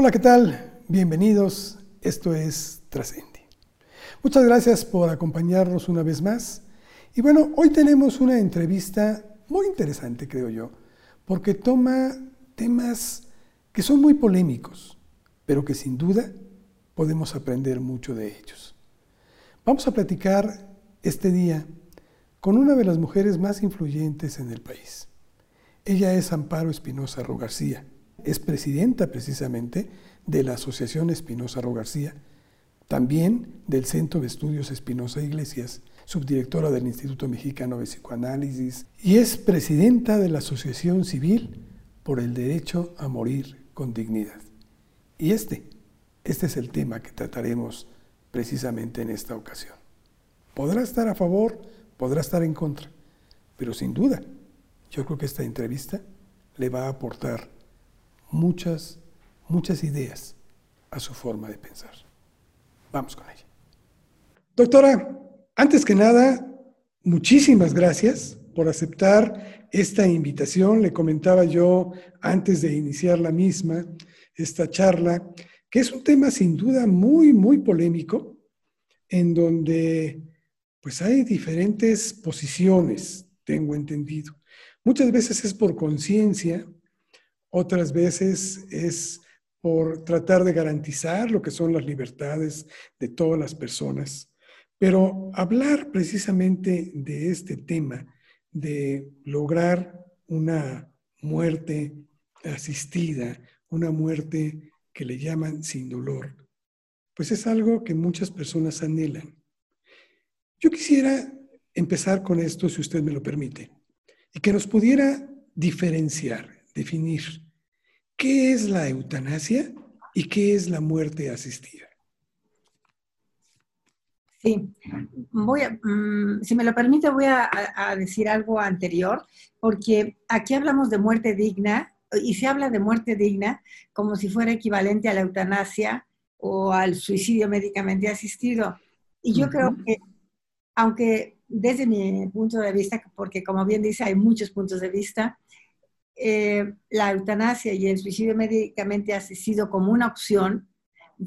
Hola, ¿qué tal? Bienvenidos. Esto es Trascendi. Muchas gracias por acompañarnos una vez más. Y bueno, hoy tenemos una entrevista muy interesante, creo yo, porque toma temas que son muy polémicos, pero que sin duda podemos aprender mucho de ellos. Vamos a platicar este día con una de las mujeres más influyentes en el país. Ella es Amparo Espinosa Ro García es presidenta precisamente de la Asociación Espinosa Ro García, también del Centro de Estudios Espinosa Iglesias, subdirectora del Instituto Mexicano de Psicoanálisis y es presidenta de la Asociación Civil por el Derecho a Morir con Dignidad. Y este, este es el tema que trataremos precisamente en esta ocasión. Podrá estar a favor, podrá estar en contra, pero sin duda, yo creo que esta entrevista le va a aportar muchas, muchas ideas a su forma de pensar. Vamos con ella. Doctora, antes que nada, muchísimas gracias por aceptar esta invitación. Le comentaba yo antes de iniciar la misma, esta charla, que es un tema sin duda muy, muy polémico, en donde pues hay diferentes posiciones, tengo entendido. Muchas veces es por conciencia, otras veces es por tratar de garantizar lo que son las libertades de todas las personas. Pero hablar precisamente de este tema, de lograr una muerte asistida, una muerte que le llaman sin dolor, pues es algo que muchas personas anhelan. Yo quisiera empezar con esto, si usted me lo permite, y que nos pudiera diferenciar definir qué es la eutanasia y qué es la muerte asistida. Sí, voy a, mm, si me lo permite, voy a, decir algo anterior, porque aquí hablamos de muerte digna y se habla de muerte digna como si fuera equivalente a la eutanasia o al suicidio médicamente asistido. Y yo creo que, aunque desde mi punto de vista, porque como bien dice, hay muchos puntos de vista, eh, la eutanasia y el suicidio médicamente asistido como una opción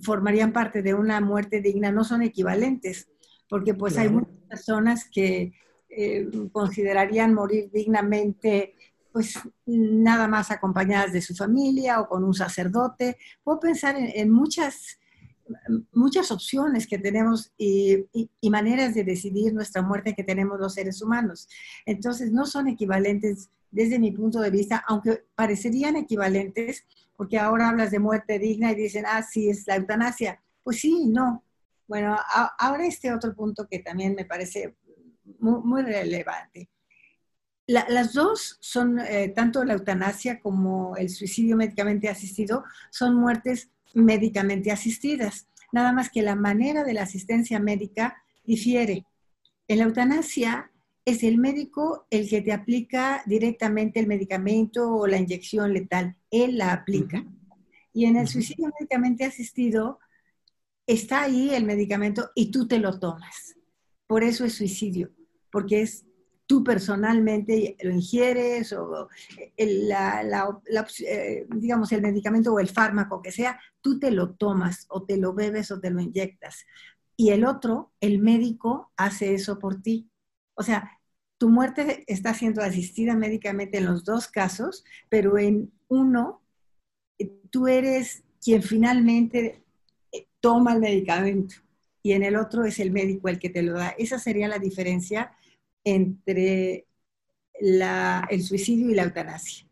formarían parte de una muerte digna no son equivalentes, porque pues hay muchas personas que eh, considerarían morir dignamente pues nada más acompañadas de su familia o con un sacerdote. Puedo pensar en, muchas, muchas opciones que tenemos y, y, maneras de decidir nuestra muerte que tenemos los seres humanos. Entonces, no son equivalentes desde mi punto de vista, aunque parecerían equivalentes, porque ahora hablas de muerte digna y dicen, ah, sí, es la eutanasia. Pues sí, no. Bueno, ahora este otro punto que también me parece muy, relevante. las dos son, eh, tanto la eutanasia como el suicidio médicamente asistido, son muertes médicamente asistidas. Nada más que la manera de la asistencia médica difiere. En la eutanasia, es el médico el que te aplica directamente el medicamento o la inyección letal. Él la aplica. Y en el suicidio médicamente asistido, está ahí el medicamento y tú te lo tomas. Por eso es suicidio, porque es tú personalmente lo ingieres o el, eh, digamos el medicamento o el fármaco que sea, tú te lo tomas o te lo bebes o te lo inyectas. Y el otro, el médico, hace eso por ti. O sea, tu muerte está siendo asistida médicamente en los dos casos, pero en uno, eh, tú eres quien finalmente eh, toma el medicamento y en el otro es el médico el que te lo da. Esa sería la diferencia entre el suicidio y la eutanasia.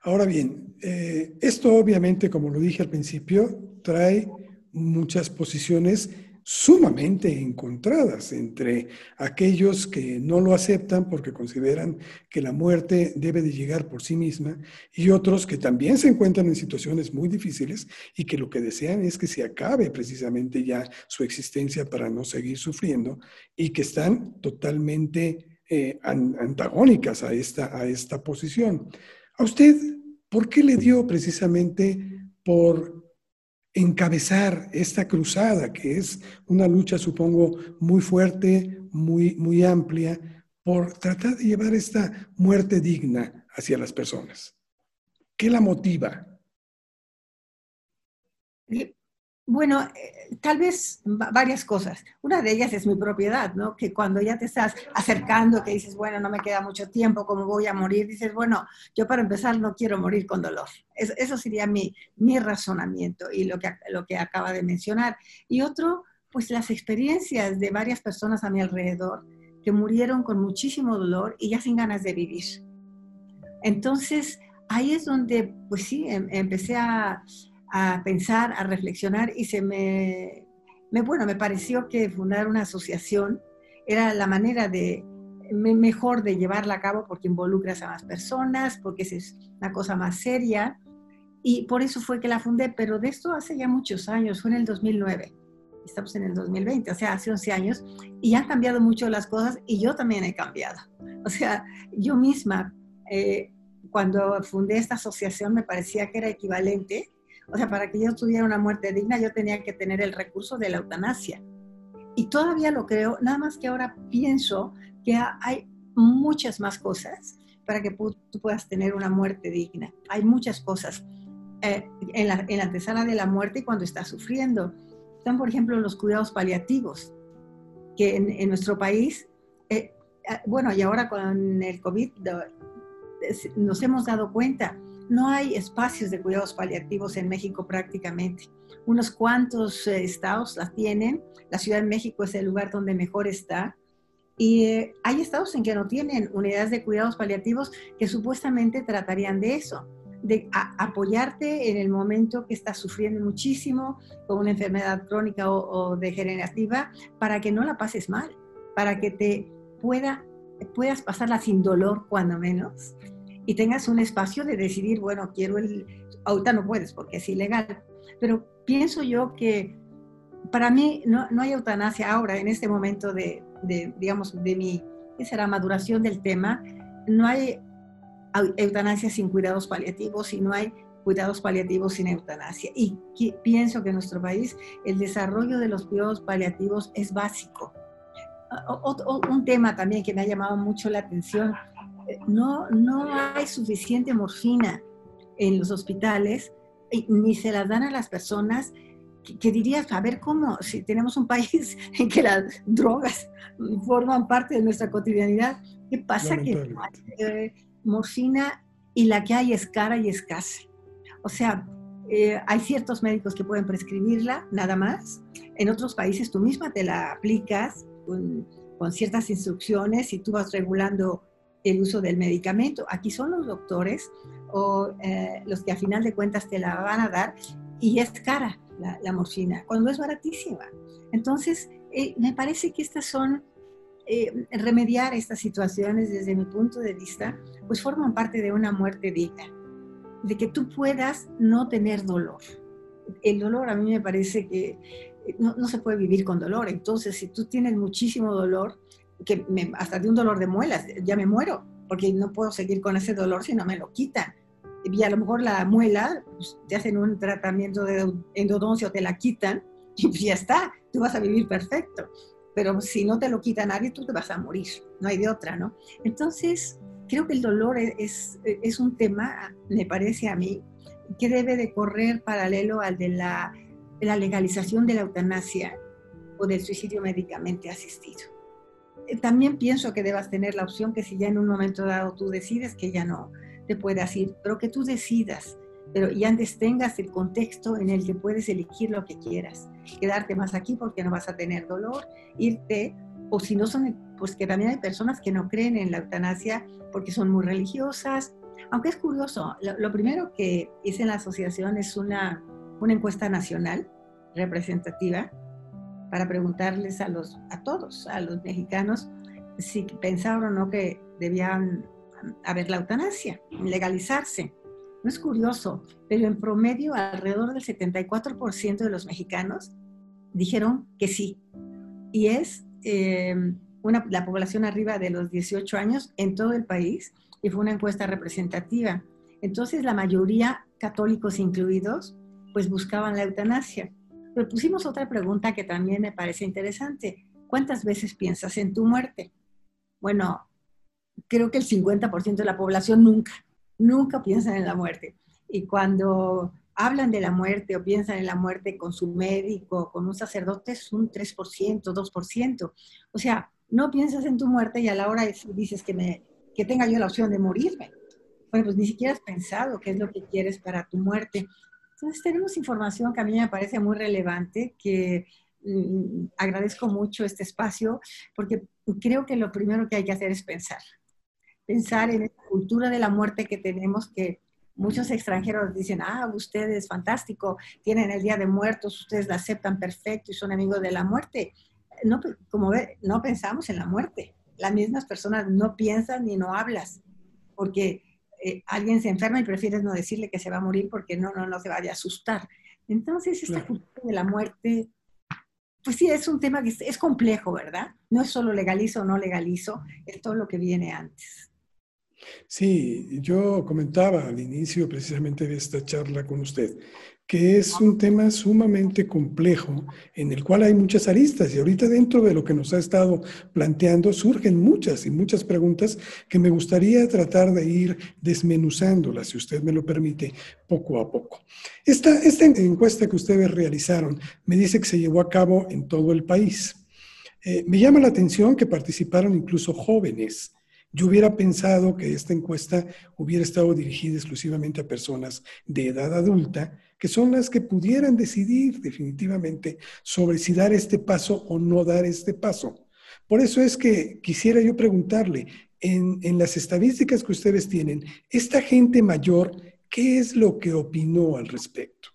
Ahora bien, eh, esto obviamente, como lo dije al principio, trae muchas posiciones sumamente encontradas entre aquellos que no lo aceptan porque consideran que la muerte debe de llegar por sí misma y otros que también se encuentran en situaciones muy difíciles y que lo que desean es que se acabe precisamente ya su existencia para no seguir sufriendo y que están totalmente eh, antagónicas a esta, a esta posición. ¿A usted por qué le dio precisamente por encabezar esta cruzada, que es una lucha, supongo, muy fuerte, muy, muy amplia, por tratar de llevar esta muerte digna hacia las personas. ¿Qué la motiva? Bueno, eh, tal vez varias cosas. Una de ellas es mi propiedad, ¿no? Que cuando ya te estás acercando, que dices, bueno, no me queda mucho tiempo, ¿cómo voy a morir? Dices, bueno, yo para empezar no quiero morir con dolor. Eso, sería mi, mi, razonamiento y lo que, lo que acaba de mencionar. Y otro, pues las experiencias de varias personas a mi alrededor que murieron con muchísimo dolor y ya sin ganas de vivir. Entonces, ahí es donde, pues sí, em, empecé a a pensar, a reflexionar y se me, bueno, me pareció que fundar una asociación era la manera de mejor de llevarla a cabo porque involucras a más personas, porque es una cosa más seria y por eso fue que la fundé, pero de esto hace ya muchos años, fue en el 2009. Estamos en el 2020, o sea, hace 11 años, y han cambiado mucho las cosas y yo también he cambiado. O sea, yo misma, eh, cuando fundé esta asociación, me parecía que era equivalente o sea, para que yo tuviera una muerte digna, yo tenía que tener el recurso de la eutanasia. Y todavía lo creo, nada más que ahora pienso que hay muchas más cosas para que tú puedas tener una muerte digna. Hay muchas cosas eh, en, la, en, la, antesala de la muerte y cuando estás sufriendo. Están, por ejemplo, los cuidados paliativos, que en, nuestro país, eh, eh, bueno, y ahora con el COVID nos hemos dado cuenta no hay espacios de cuidados paliativos en México prácticamente. Unos cuantos eh, estados las tienen. La Ciudad de México es el lugar donde mejor está. Y eh, hay estados en que no tienen unidades de cuidados paliativos que supuestamente tratarían de eso, de apoyarte en el momento que estás sufriendo muchísimo con una enfermedad crónica o, degenerativa para que no la pases mal, para que te pueda, puedas pasarla sin dolor cuando menos y tengas un espacio de decidir, bueno, quiero el, ahorita no puedes porque es ilegal, pero pienso yo que para mí no, no hay eutanasia ahora, en este momento de, de, digamos, de mi, ¿qué será?, maduración del tema, no hay eutanasia sin cuidados paliativos y no hay cuidados paliativos sin eutanasia. Y pienso que en nuestro país el desarrollo de los cuidados paliativos es básico. O, un tema también que me ha llamado mucho la atención no, no hay suficiente morfina en los hospitales, ni se las dan a las personas que, dirías, a ver cómo, si tenemos un país en que las drogas forman parte de nuestra cotidianidad, ¿qué pasa que no hay eh, morfina y la que hay es cara y escasa? O sea, eh, hay ciertos médicos que pueden prescribirla, nada más. En otros países tú misma te la aplicas con, con ciertas instrucciones y tú vas regulando el uso del medicamento. Aquí son los doctores o eh, los que a final de cuentas te la van a dar y es cara la, morfina, cuando es baratísima. Entonces, eh, me parece que estas son, eh, remediar estas situaciones desde mi punto de vista, pues forman parte de una muerte digna, de que tú puedas no tener dolor. El dolor a mí me parece que no, no se puede vivir con dolor, entonces si tú tienes muchísimo dolor, que hasta de un dolor de muelas, ya me muero, porque no puedo seguir con ese dolor si no me lo quitan. Y a lo mejor la muela, pues, te hacen un tratamiento de endodoncia te la quitan y ya está, tú vas a vivir perfecto. Pero si no te lo quita nadie, tú te vas a morir, no hay de otra, ¿no? Entonces, creo que el dolor e-, es, es un tema, me parece a mí, que debe de correr paralelo al de la, la legalización de la eutanasia o del suicidio médicamente asistido también pienso que debas tener la opción que si ya en un momento dado tú decides que ya no te puedas ir, pero que tú decidas, pero y antes tengas el contexto en el que puedes elegir lo que quieras, quedarte más aquí porque no vas a tener dolor, irte, o si no son, pues que también hay personas que no creen en la eutanasia porque son muy religiosas, aunque es curioso, lo, primero que hice en la asociación es una, una encuesta nacional representativa para preguntarles a, los, a todos, a los mexicanos, si pensaban o no que debían haber la eutanasia, legalizarse. No es curioso, pero en promedio alrededor del 74% de los mexicanos dijeron que sí. Y es em, una, la población arriba de los 18 años en todo el país y fue una encuesta representativa. Entonces la mayoría, católicos incluidos, pues buscaban la eutanasia. Pero pusimos otra pregunta que también me parece interesante. ¿Cuántas veces piensas en tu muerte? Bueno, creo que el 50% de la población nunca, nunca piensa en la muerte. Y cuando hablan de la muerte o piensan en la muerte con su médico, con un sacerdote, es un 3%, 2%. O sea, no piensas en tu muerte y a la hora dices que, me, que tenga yo la opción de morirme. Bueno, pues ni siquiera has pensado qué es lo que quieres para tu muerte. Entonces tenemos información que a mí me parece muy relevante, que mm, agradezco mucho este espacio, porque creo que lo primero que hay que hacer es pensar. Pensar en esta cultura de la muerte que tenemos, que muchos extranjeros dicen, ah, ustedes, fantástico, tienen el Día de Muertos, ustedes la aceptan perfecto y son amigos de la muerte. No, como ve, no pensamos en la muerte. Las mismas personas no piensan ni no hablas, porque eh, alguien se enferma y prefieres no decirle que se va a morir porque no, no, no se vaya a asustar. Entonces, esta cultura de la muerte, pues sí, es un tema que es, complejo, ¿verdad? No es solo legalizo o no legalizo, es todo lo que viene antes. Sí, yo comentaba al inicio precisamente de esta charla con usted que es un tema sumamente complejo en el cual hay muchas aristas y ahorita dentro de lo que nos ha estado planteando surgen muchas y muchas preguntas que me gustaría tratar de ir desmenuzándolas, si usted me lo permite, poco a poco. Esta, esta encuesta que ustedes realizaron me dice que se llevó a cabo en todo el país. Eh, me llama la atención que participaron incluso jóvenes. Yo hubiera pensado que esta encuesta hubiera estado dirigida exclusivamente a personas de edad adulta, que son las que pudieran decidir definitivamente sobre si dar este paso o no dar este paso. Por eso es que quisiera yo preguntarle, en, las estadísticas que ustedes tienen, esta gente mayor, ¿qué es lo que opinó al respecto?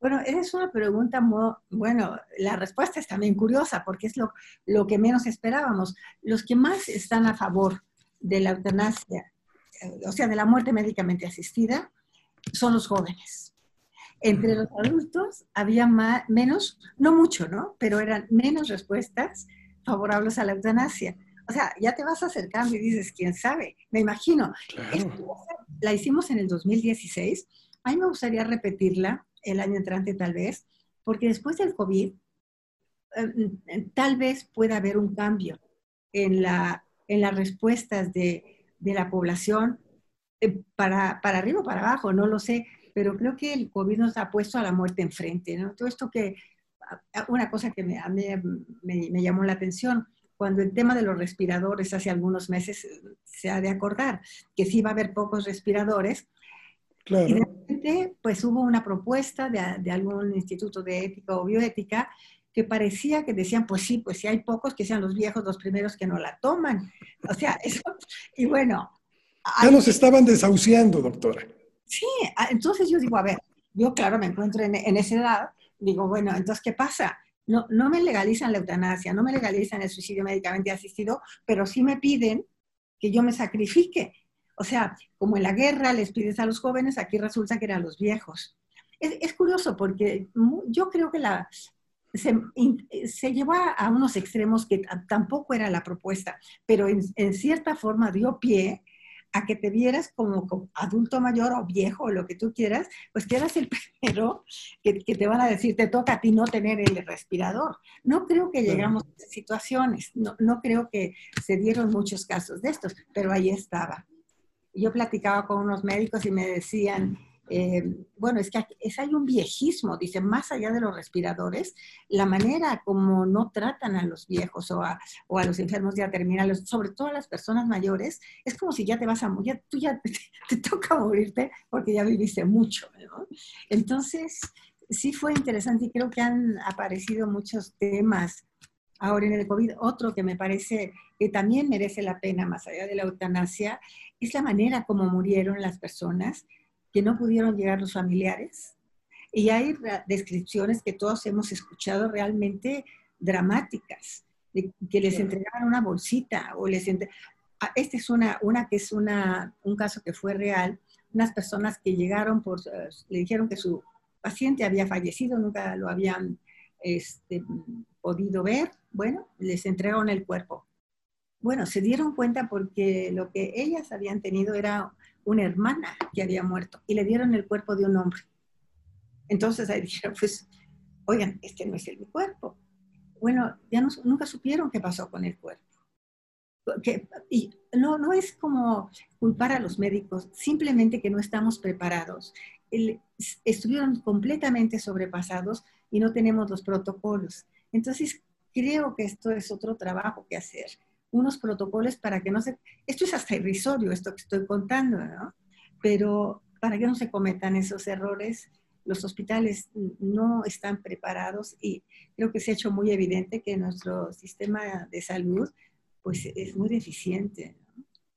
Bueno, es una pregunta muy, bueno, la respuesta es también curiosa porque es lo, lo que menos esperábamos. Los que más están a favor de la eutanasia, eh, o sea, de la muerte médicamente asistida, son los jóvenes. Entre los adultos había menos, no mucho, ¿no? Pero eran menos respuestas favorables a la eutanasia. O sea, ya te vas acercando y dices, quién sabe, me imagino. la hicimos en el 2016. A mí me gustaría repetirla el año entrante tal vez, porque después del COVID, eh, tal vez pueda haber un cambio en, la, en las respuestas de, de la población eh, para, para arriba o para abajo, no lo sé pero creo que el COVID nos ha puesto a la muerte enfrente, ¿no? Todo esto que, una cosa que me, a mí me, llamó la atención, cuando el tema de los respiradores hace algunos meses se ha de acordar que sí va a haber pocos respiradores, claro. y de repente pues hubo una propuesta de, de algún instituto de ética o bioética que parecía que decían, pues sí, pues si hay pocos, que sean los viejos los primeros que no la toman. O sea, eso, y bueno. Ya nos estaban desahuciando, doctora. Sí, entonces yo digo, a ver, yo claro me encuentro en, esa edad, digo, bueno, entonces, ¿qué pasa? No, no me legalizan la eutanasia, no me legalizan el suicidio médicamente asistido, pero sí me piden que yo me sacrifique. O sea, como en la guerra les pides a los jóvenes, aquí resulta que eran los viejos. Es, curioso porque yo creo que la, se, se, llevó a unos extremos que tampoco era la propuesta, pero en, en cierta forma dio pie a que te vieras como, adulto mayor o viejo o lo que tú quieras, pues que eras el primero que, te van a decir, te toca a ti no tener el respirador. No creo que llegamos a esas situaciones, no, no creo que se dieron muchos casos de estos, pero ahí estaba. Yo platicaba con unos médicos y me decían, eh, bueno, es que es, hay un viejismo, dice, más allá de los respiradores, la manera como no tratan a los viejos o a, los enfermos ya terminales, sobre todo a las personas mayores, es como si ya te vas a morir, tú ya te, toca morirte porque ya viviste mucho. Entonces, sí fue interesante y creo que han aparecido muchos temas ahora en el COVID. Otro que me parece que también merece la pena, más allá de la eutanasia, es la manera como murieron las personas que no pudieron llegar los familiares. Y hay descripciones que todos hemos escuchado realmente dramáticas, de que les entregaban una bolsita o les ah, Esta es una, una que es una, un caso que fue real, unas personas que llegaron, por, eh, le dijeron que su paciente había fallecido, nunca lo habían este, podido ver, bueno, les entregaron el cuerpo. Bueno, se dieron cuenta porque lo que ellas habían tenido era una hermana que había muerto y le dieron el cuerpo de un hombre. Entonces ahí dijeron, pues, oigan, este no es el mi cuerpo. Bueno, ya no, nunca supieron qué pasó con el cuerpo. y no, no es como culpar a los médicos, simplemente que no estamos preparados. estuvieron completamente sobrepasados y no tenemos los protocolos. Entonces, creo que esto es otro trabajo que hacer, unos protocolos para que no se... Esto es hasta irrisorio, esto que estoy contando, ¿no? Pero para que no se cometan esos errores, los hospitales no están preparados y creo que se ha hecho muy evidente que nuestro sistema de salud pues es muy deficiente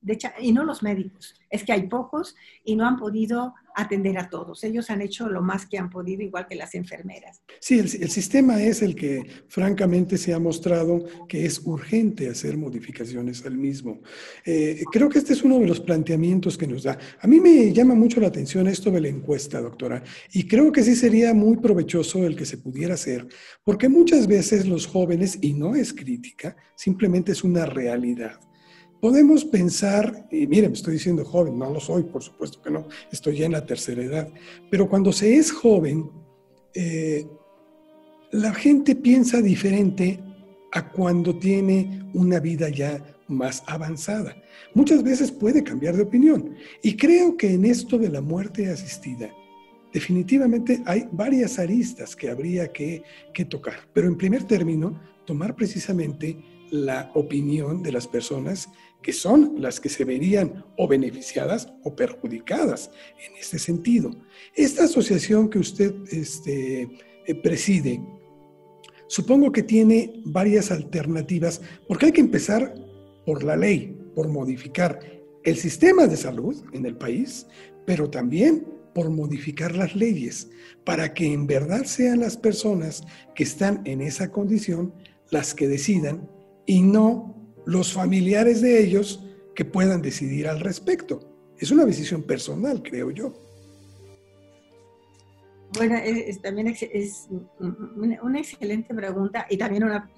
de hecho, y no los médicos, es que hay pocos y no han podido atender a todos. Ellos han hecho lo más que han podido, igual que las enfermeras. Sí, el, sistema es el que francamente se ha mostrado que es urgente hacer modificaciones al mismo. Eh, creo que este es uno de los planteamientos que nos da. A mí me llama mucho la atención esto de la encuesta, doctora, y creo que sí sería muy provechoso el que se pudiera hacer, porque muchas veces los jóvenes, y no es crítica, simplemente es una realidad Podemos pensar, y miren, estoy diciendo joven, no lo soy, por supuesto que no, estoy ya en la tercera edad, pero cuando se es joven, eh, la gente piensa diferente a cuando tiene una vida ya más avanzada. Muchas veces puede cambiar de opinión. Y creo que en esto de la muerte asistida, definitivamente hay varias aristas que habría que, que tocar. Pero en primer término, tomar precisamente la opinión de las personas que son las que se verían o beneficiadas o perjudicadas en este sentido. Esta asociación que usted este, eh, preside, supongo que tiene varias alternativas, porque hay que empezar por la ley, por modificar el sistema de salud en el país, pero también por modificar las leyes, para que en verdad sean las personas que están en esa condición las que decidan y no los familiares de ellos que puedan decidir al respecto. Es una decisión personal, creo yo. Bueno, es, también es, una, excelente pregunta y también una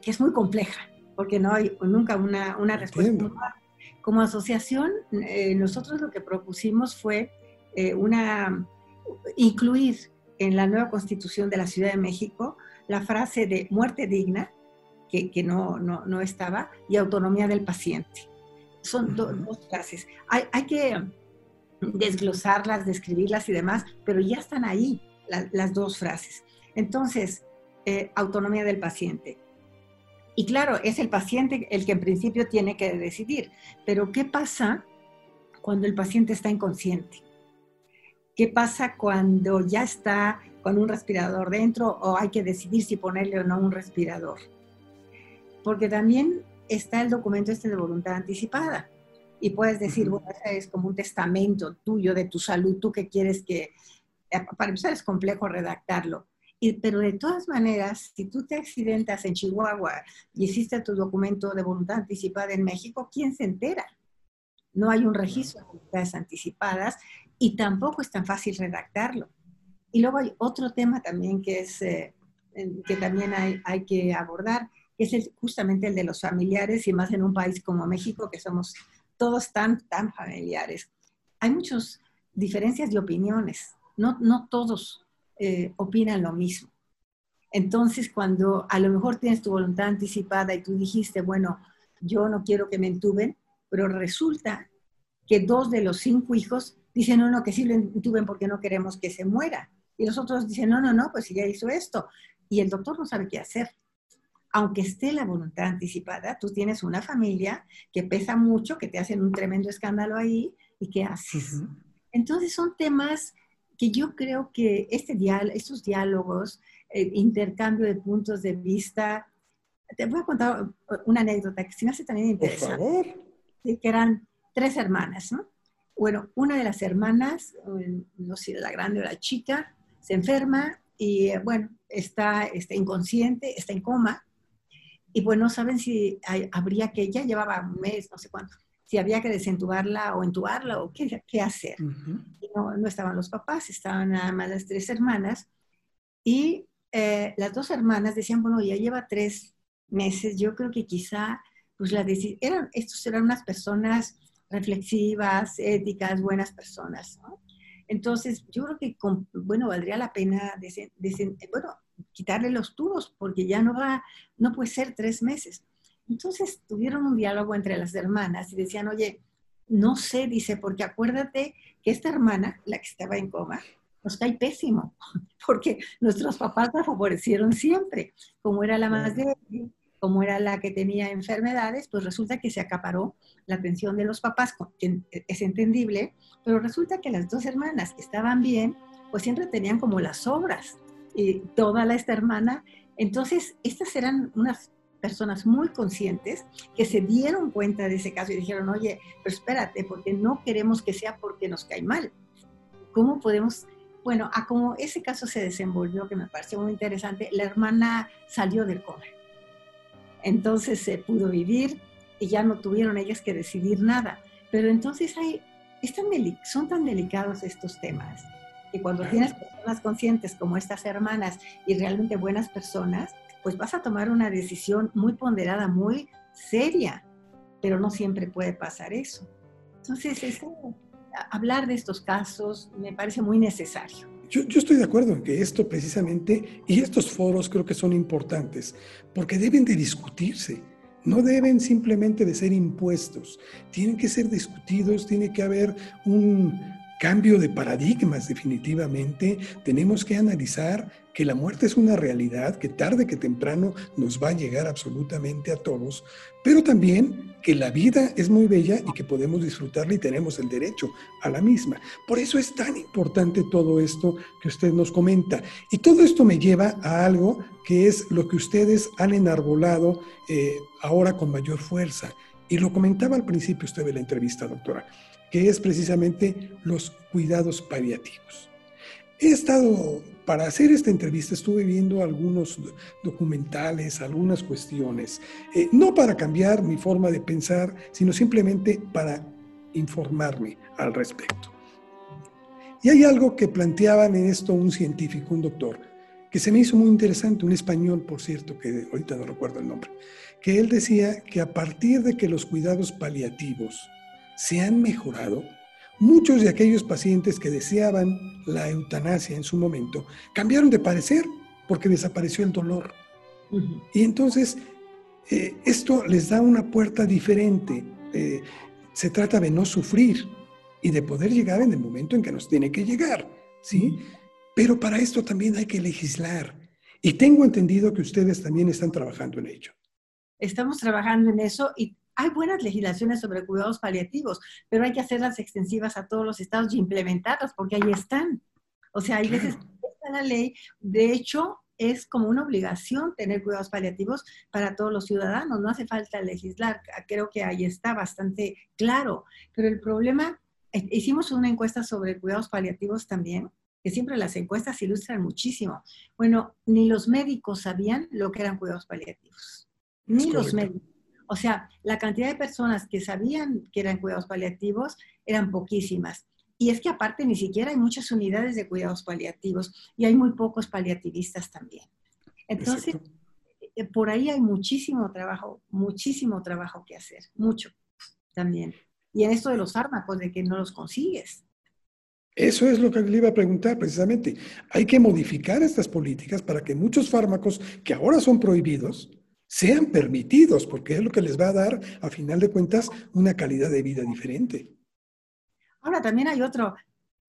que es muy compleja, porque no hay nunca una, una respuesta. Como asociación, eh, nosotros lo que propusimos fue eh, una, incluir en la nueva constitución de la Ciudad de México la frase de muerte digna que, no, no, estaba, y autonomía del paciente. Son dos frases. Hay, hay, que desglosarlas, describirlas y demás, pero ya están ahí las dos frases. Entonces, eh, autonomía del paciente. Y claro, es el paciente el que en principio tiene que decidir, pero ¿qué pasa cuando el paciente está inconsciente? ¿Qué pasa cuando ya está con un respirador dentro o hay que decidir si ponerle o no un respirador? Porque también está el documento este de voluntad anticipada. Y puedes decir, bueno, es como un testamento tuyo de tu salud, tú que quieres que, eh, para empezar es complejo redactarlo. Y, pero de todas maneras, si tú te accidentas en Chihuahua y hiciste tu documento de voluntad anticipada en México, ¿quién se entera? No hay un registro de voluntades anticipadas y tampoco es tan fácil redactarlo. Y luego hay otro tema también que, es, eh, que también hay, hay que abordar, es justamente el de los familiares y más en un país como México que somos todos tan, tan familiares. Hay muchas diferencias de opiniones, no, no todos eh, opinan lo mismo. Entonces, cuando a lo mejor tienes tu voluntad anticipada y tú dijiste, bueno, yo no quiero que me entuben, pero resulta que dos de los cinco hijos dicen, no, no, que sí lo entuben porque no queremos que se muera. Y los otros dicen, no, no, no, pues ya hizo esto. Y el doctor no sabe qué hacer aunque esté la voluntad anticipada, tú tienes una familia que pesa mucho, que te hacen un tremendo escándalo ahí, y ¿qué haces? Entonces son temas que yo creo que este estos diálogos, eh, intercambio de puntos de vista, te voy a contar una anécdota que se me hace también interesante. Por favor. que eran tres hermanas, ¿no? Bueno, una de las hermanas, no sé, la grande o la chica, se enferma y, eh, bueno, está, está inconsciente, está en coma, y bueno, saben si habría que, ya llevaba un mes, no sé cuánto, si había que desentubarla o entubarla o qué, qué hacer. no, no, estaban los papás, estaban nada más las tres hermanas. Y eh, las dos hermanas decían, bueno, ya lleva tres meses, yo creo que quizá, pues la eran, estos eran unas personas reflexivas, éticas, buenas personas, ¿no? Entonces, yo creo que, bueno, valdría la pena, bueno, quitarle los tubos porque ya no va, no puede ser tres meses. Entonces tuvieron un diálogo entre las hermanas y decían, oye, no sé, dice, porque acuérdate que esta hermana, la que estaba en coma, nos cae pésimo, porque nuestros papás la favorecieron siempre. Como era la más débil, como era la que tenía enfermedades, pues resulta que se acaparó la atención de los papás, es entendible, pero resulta que las dos hermanas que estaban bien, pues siempre tenían como las obras, y toda la esta hermana. Entonces, estas eran unas personas muy conscientes que se dieron cuenta de ese caso y dijeron, oye, pero espérate, porque no queremos que sea porque nos cae mal. ¿Cómo podemos bueno, a como ese caso se desenvolvió, que me pareció muy interesante, la hermana salió del coma. Entonces se pudo vivir y ya no tuvieron ellas que decidir nada. Pero entonces hay, son tan delicados estos temas que cuando tienes personas conscientes como estas hermanas y realmente buenas personas, pues vas a tomar una decisión muy ponderada, muy seria, pero no siempre puede pasar eso. Entonces, hablar de estos casos me parece muy necesario. Yo, yo, estoy de acuerdo en que esto precisamente, y estos foros creo que son importantes, porque deben de discutirse, no deben simplemente de ser impuestos, tienen que ser discutidos, tiene que haber un cambio de paradigmas definitivamente, tenemos que analizar que la muerte es una realidad que tarde que temprano nos va a llegar absolutamente a todos, pero también que la vida es muy bella y que podemos disfrutarla y tenemos el derecho a la misma. Por eso es tan importante todo esto que usted nos comenta. Y todo esto me lleva a algo que es lo que ustedes han enarbolado eh, ahora con mayor fuerza. Y lo comentaba al principio usted de la entrevista, doctora, que es precisamente los cuidados paliativos. He estado, para hacer esta entrevista, estuve viendo algunos documentales, algunas cuestiones, eh, no para cambiar mi forma de pensar, sino simplemente para informarme al respecto. Y hay algo que planteaban en esto un científico, un doctor, que se me hizo muy interesante, un español, por cierto, que ahorita no recuerdo el nombre, que él decía que a partir de que los cuidados paliativos se han mejorado, Muchos de aquellos pacientes que deseaban la eutanasia en su momento cambiaron de parecer porque desapareció el dolor. Y entonces eh, esto les da una puerta diferente. Eh, se trata de no sufrir y de poder llegar en el momento en que nos tiene que llegar, ¿sí? Pero para esto también hay que legislar. Y tengo entendido que ustedes también están trabajando en ello. Estamos trabajando en eso y hay buenas legislaciones sobre cuidados paliativos, pero hay que hacerlas extensivas a todos los estados y implementarlas porque ahí están. O sea, hay veces está la ley, de hecho, es como una obligación tener cuidados paliativos para todos los ciudadanos, no hace falta legislar, creo que ahí está bastante claro, pero el problema, eh, hicimos una encuesta sobre cuidados paliativos también, que siempre las encuestas ilustran muchísimo. Bueno, ni los médicos sabían lo que eran cuidados paliativos, ni los médicos. O sea, la cantidad de personas que sabían que eran cuidados paliativos eran poquísimas. Y es que aparte ni siquiera hay muchas unidades de cuidados paliativos y hay muy pocos paliativistas también. Entonces, eh, por ahí hay muchísimo trabajo, muchísimo trabajo que hacer, mucho también. Y en esto de los fármacos, de que no los consigues. Eso es lo que le iba a preguntar precisamente. Hay que modificar estas políticas para que muchos fármacos que ahora son prohibidos sean permitidos, porque es lo que les va a dar, a final de cuentas, una calidad de vida diferente. Ahora también hay otro,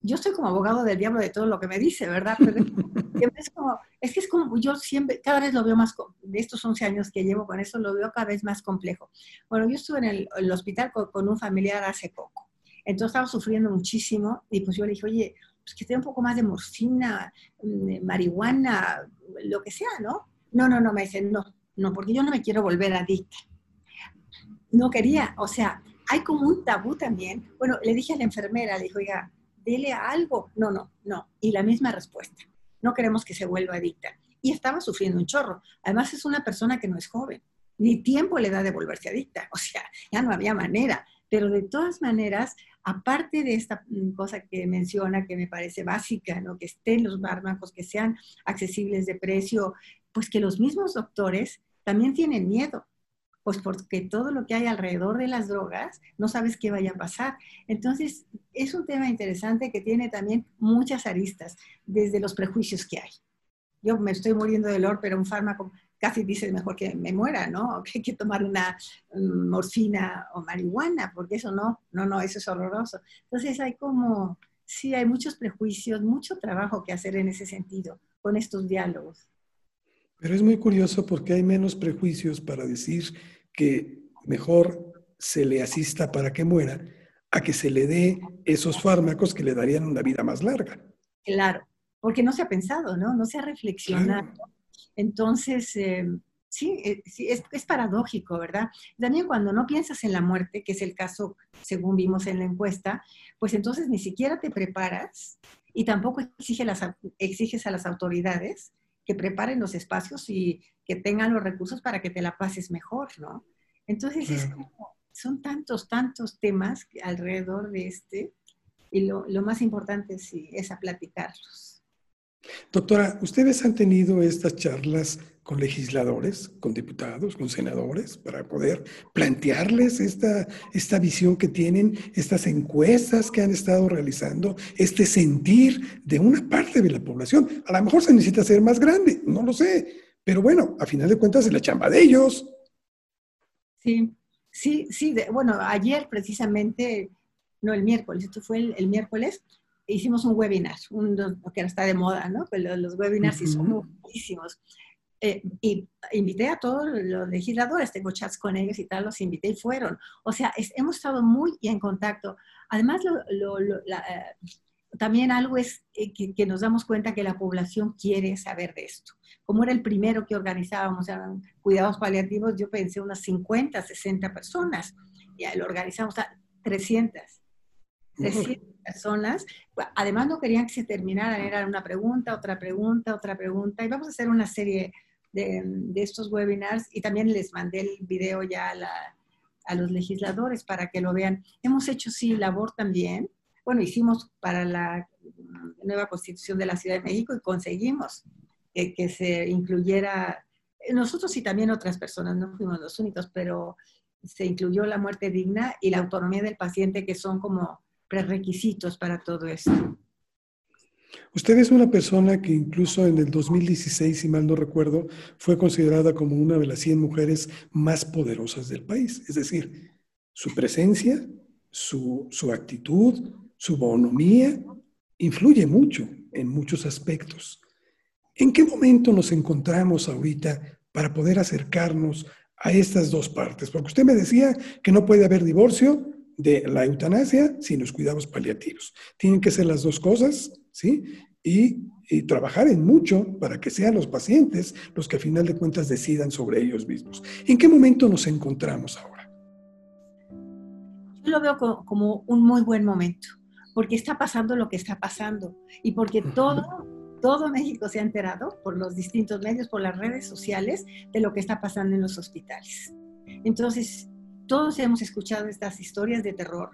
yo soy como abogado del diablo de todo lo que me dice, ¿verdad? es, como, es que es como, yo siempre, cada vez lo veo más, de estos 11 años que llevo con eso, lo veo cada vez más complejo. Bueno, yo estuve en el, hospital con, un familiar hace poco, entonces estaba sufriendo muchísimo y pues yo le dije, oye, pues que tenga un poco más de morfina, mm, marihuana, lo que sea, ¿no? No, no, no, me dice, no, no, porque yo no me quiero volver adicta. No quería, o sea, hay como un tabú también. Bueno, le dije a la enfermera, le dijo, oiga, dele algo. No, no, no. Y la misma respuesta. No queremos que se vuelva adicta. Y estaba sufriendo un chorro. Además es una persona que no es joven. Ni tiempo le da de volverse adicta. O sea, ya no había manera. Pero de todas maneras, aparte de esta mm, cosa que menciona, que me parece básica, ¿no? que estén los fármacos, que sean accesibles de precio, pues que los mismos doctores también tienen miedo, pues porque todo lo que hay alrededor de las drogas no sabes qué vaya a pasar. Entonces, es un tema interesante que tiene también muchas aristas, desde los prejuicios que hay. Yo me estoy muriendo de dolor, pero un fármaco casi dices mejor que me muera, ¿no? Que hay que tomar una mm, morfina o marihuana, porque eso no, no, no, eso es horroroso. Entonces hay como, sí, hay muchos prejuicios, mucho trabajo que hacer en ese sentido, con estos diálogos. Pero es muy curioso porque hay menos prejuicios para decir que mejor se le asista para que muera a que se le dé esos fármacos que le darían una vida más larga. Claro, porque no se ha pensado, ¿no? No se ha reflexionado. Entonces, eh, sí, eh, sí es, es, paradójico, ¿verdad? También cuando no piensas en la muerte, que es el caso según vimos en la encuesta, pues entonces ni siquiera te preparas y tampoco exige las, exiges a las autoridades que preparen los espacios y que tengan los recursos para que te la pases mejor, ¿no? Entonces, es como, son tantos, tantos temas alrededor de este y lo, lo más importante sí, es a platicarlos. Doctora, ¿ustedes han tenido estas charlas con legisladores, con diputados, con senadores, para poder plantearles esta, esta visión que tienen, estas encuestas que han estado realizando, este sentir de una parte de la población? A lo mejor se necesita ser más grande, no lo sé, pero bueno, a final de cuentas es la chamba de ellos. Sí, sí, sí. bueno, ayer precisamente, no el miércoles, esto fue el, el miércoles, hicimos un webinar, un, que ahora está de moda, ¿no? Pues los, webinars sí son muchísimos. Eh, y invité a todos los legisladores, tengo chats con ellos y tal, los invité y fueron. O sea, hemos estado muy en contacto. Además, lo, eh, también algo es que, que, nos damos cuenta que la población quiere saber de esto. Como era el primero que organizábamos, eran cuidados paliativos, yo pensé unas 50, 60 personas. Ya lo organizamos a 300. 300 personas. Además, no querían que se terminaran, era una pregunta, otra pregunta, otra pregunta. Y vamos a hacer una serie de, de estos webinars y también les mandé el video ya a, a, los legisladores para que lo vean. Hemos hecho, sí, labor también. Bueno, hicimos para la nueva constitución de la Ciudad de México y conseguimos que se incluyera, nosotros y también otras personas, no fuimos los únicos, pero se incluyó la muerte digna y la autonomía del paciente, que son como prerequisitos para todo esto. Usted es una persona que incluso en el 2016, si mal no recuerdo, fue considerada como una de las 100 mujeres más poderosas del país. Es decir, su presencia, su, su actitud, su bonomía, influye mucho en muchos aspectos. ¿En qué momento nos encontramos ahorita para poder acercarnos a estas dos partes? Porque usted me decía que no puede haber divorcio de la eutanasia sin los cuidados paliativos. Tienen que ser las dos cosas, ¿sí? Y, trabajar en mucho para que sean los pacientes los que a final de cuentas decidan sobre ellos mismos. ¿En qué momento nos encontramos ahora? Yo lo veo como, un muy buen momento, porque está pasando lo que está pasando y porque todo todo México se ha enterado por los distintos medios, por las redes sociales, de lo que está pasando en los hospitales. Entonces, todos hemos escuchado estas historias de terror.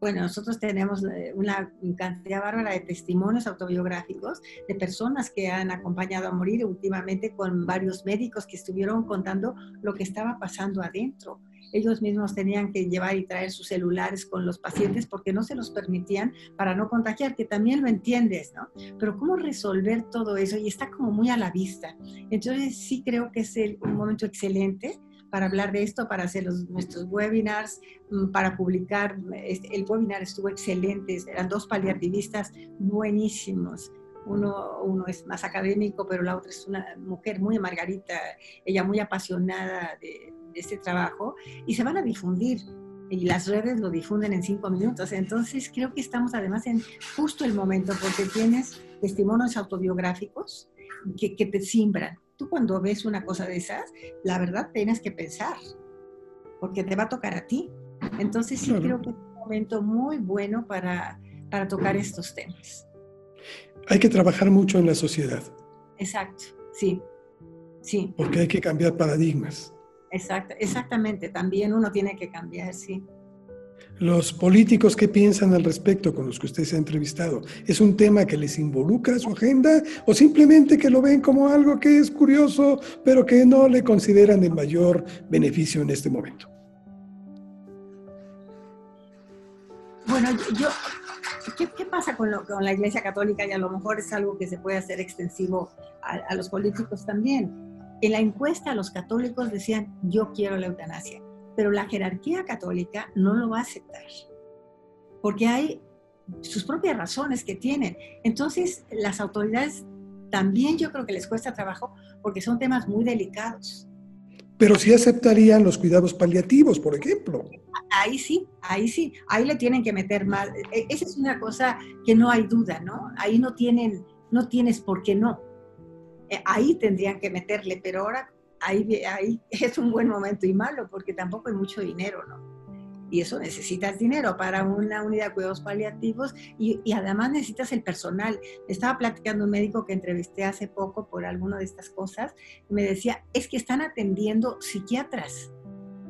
Bueno, nosotros tenemos eh, una cantidad bárbara de testimonios autobiográficos de personas que han acompañado a morir últimamente con varios médicos que estuvieron contando lo que estaba pasando adentro. Ellos mismos tenían que llevar y traer sus celulares con los pacientes porque no se los permitían para no contagiar, que también lo entiendes, ¿no? Pero cómo resolver todo eso y está como muy a la vista. Entonces sí creo que es un momento excelente para hablar de esto, para hacer los, nuestros webinars, mm, para publicar. Este, el webinar estuvo excelente, eran dos paliativistas buenísimos. Uno, uno es más académico, pero la otra es una mujer muy Margarita, ella muy apasionada de, este trabajo, y se van a difundir y las redes lo difunden en cinco minutos. Entonces creo que estamos además en justo el momento porque tienes testimonios autobiográficos que, que te simbran tú cuando ves una cosa de esas, la verdad tienes que pensar, porque te va a tocar a ti. Entonces sí creo que es un momento muy bueno para, para tocar estos temas. Hay que trabajar mucho en la sociedad. Exacto, sí, sí. Porque hay que cambiar paradigmas. Exacto, exactamente, también uno tiene que cambiar, sí los políticos qué piensan al respecto con los que usted se ha entrevistado. ¿Es un tema que les involucra su agenda o simplemente que lo ven como algo que es curioso, pero que no le consideran de mayor beneficio en este momento? Bueno, yo, ¿qué, pasa con, la Iglesia Católica? Y a lo mejor es algo que se puede hacer extensivo a, a los políticos también. En la encuesta los católicos decían, yo quiero la eutanasia, pero la jerarquía católica no lo va a aceptar, porque hay sus propias razones que tienen. Entonces, las autoridades también yo creo que les cuesta trabajo porque son temas muy delicados. Pero sí aceptarían los cuidados paliativos, por ejemplo. Ahí sí, ahí sí, ahí le tienen que meter más. E, esa es una cosa que no hay duda, ¿no? Ahí no tienen, no tienes por qué no. Eh, ahí tendrían que meterle, pero ahora ahí, es un buen momento y malo porque tampoco hay mucho dinero, ¿no? y eso necesitas dinero para una unidad de cuidados paliativos y, además necesitas el personal. Estaba platicando un médico que entrevisté hace poco por alguna de estas cosas me decía, es que están atendiendo psiquiatras.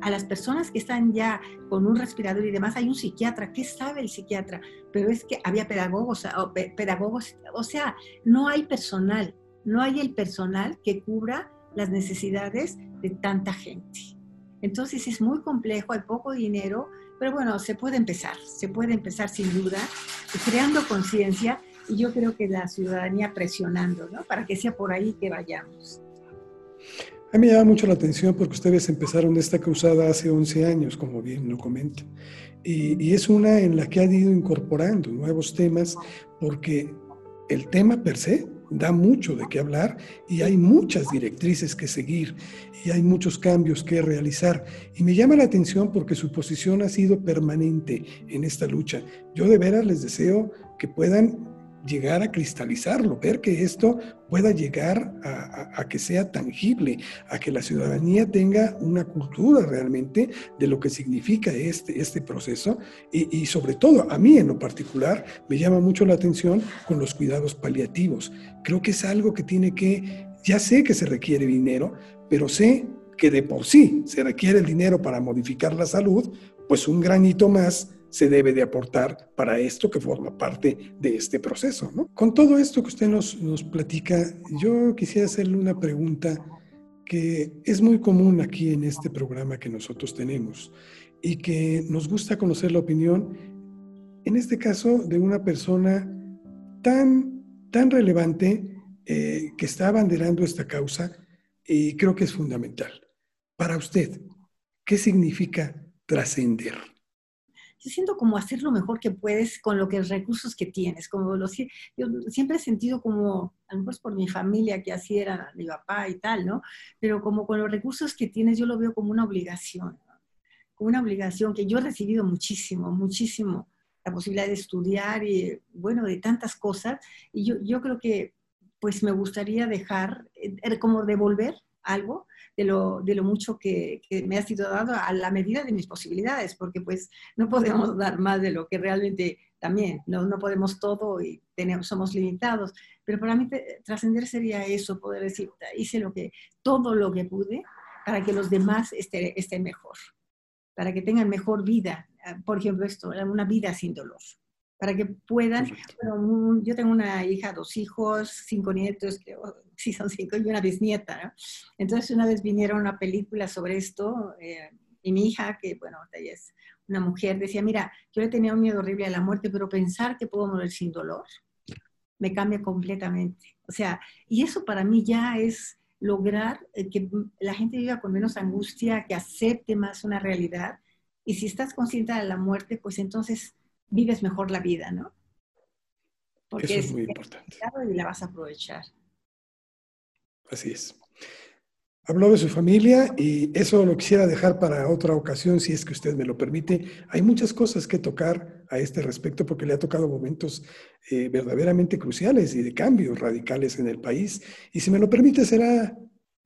A las personas que están ya con un respirador y demás, hay un psiquiatra. ¿Qué sabe el psiquiatra? Pero es que había pedagogos, o pedagogos, o sea, no hay personal, no hay el personal que cubra las necesidades de tanta gente. Entonces es muy complejo, hay poco dinero, pero bueno, se puede empezar, se puede empezar sin duda, creando conciencia y yo creo que la ciudadanía presionando, ¿no? Para que sea por ahí que vayamos. A mí me llama mucho la atención porque ustedes empezaron esta cruzada hace 11 años, como bien lo comenta. Y, y, es una en la que han ido incorporando nuevos temas porque el tema per se da mucho de qué hablar y hay muchas directrices que seguir y hay muchos cambios que realizar. Y me llama la atención porque su posición ha sido permanente en esta lucha. Yo de veras les deseo que puedan llegar a cristalizarlo, ver que esto pueda llegar a, que sea tangible, a que la ciudadanía tenga una cultura realmente de lo que significa este, este proceso y, y sobre todo a mí en lo particular me llama mucho la atención con los cuidados paliativos. Creo que es algo que tiene que, ya sé que se requiere dinero, pero sé que de por sí se requiere el dinero para modificar la salud, pues un granito más se debe de aportar para esto que forma parte de este proceso. ¿no? Con todo esto que usted nos, nos platica, yo quisiera hacerle una pregunta que es muy común aquí en este programa que nosotros tenemos y que nos gusta conocer la opinión, en este caso, de una persona tan, tan relevante eh, que está abanderando esta causa y creo que es fundamental. Para usted, ¿qué significa trascender? Yo siento como hacer lo mejor que puedes con lo que los recursos que tienes. Como los, yo siempre he sentido como, a lo mejor es por mi familia que así era mi papá y tal, ¿no? Pero como con los recursos que tienes yo lo veo como una obligación, como una obligación que yo he recibido muchísimo, muchísimo, la posibilidad de estudiar y, bueno, de tantas cosas. Y yo, yo creo que pues me gustaría dejar, eh, como devolver algo de lo, de lo mucho que, me ha sido dado a la medida de mis posibilidades, porque pues no podemos dar más de lo que realmente también, no, no podemos todo y tenemos, somos limitados, pero para mí trascender sería eso, poder decir, hice lo que, todo lo que pude para que los demás estén, estén mejor, para que tengan mejor vida, por ejemplo esto, una vida sin dolor para que puedan, bueno, yo tengo una hija, dos hijos, cinco nietos, creo, sí son cinco, y una bisnieta, ¿no? Entonces una vez vinieron una película sobre esto, eh, y mi hija, que bueno, ella es una mujer, decía, mira, yo le tenía un miedo horrible a la muerte, pero pensar que puedo morir sin dolor, me cambia completamente. O sea, y eso para mí ya es lograr eh, que la gente viva con menos angustia, que acepte más una realidad. Y si estás consciente de la muerte, pues entonces vives mejor la vida, ¿no? Porque Eso es muy importante. Y la vas a aprovechar. Así es. Habló de su familia y eso lo quisiera dejar para otra ocasión, si es que usted me lo permite. Hay muchas cosas que tocar a este respecto porque le ha tocado momentos eh, verdaderamente cruciales y de cambios radicales en el país. Y si me lo permite, será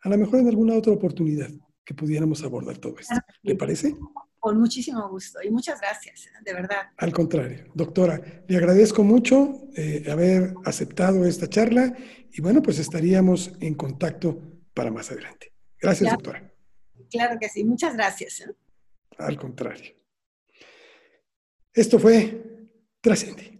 a lo mejor en alguna otra oportunidad que pudiéramos abordar todo esto. ¿Le parece? Con muchísimo gusto y muchas gracias, de verdad. Al contrario, doctora, le agradezco mucho eh, haber aceptado esta charla y bueno, pues estaríamos en contacto para más adelante. Gracias, doctora. Claro que sí, muchas gracias. ¿eh? Al contrario. Esto fue Trascendi.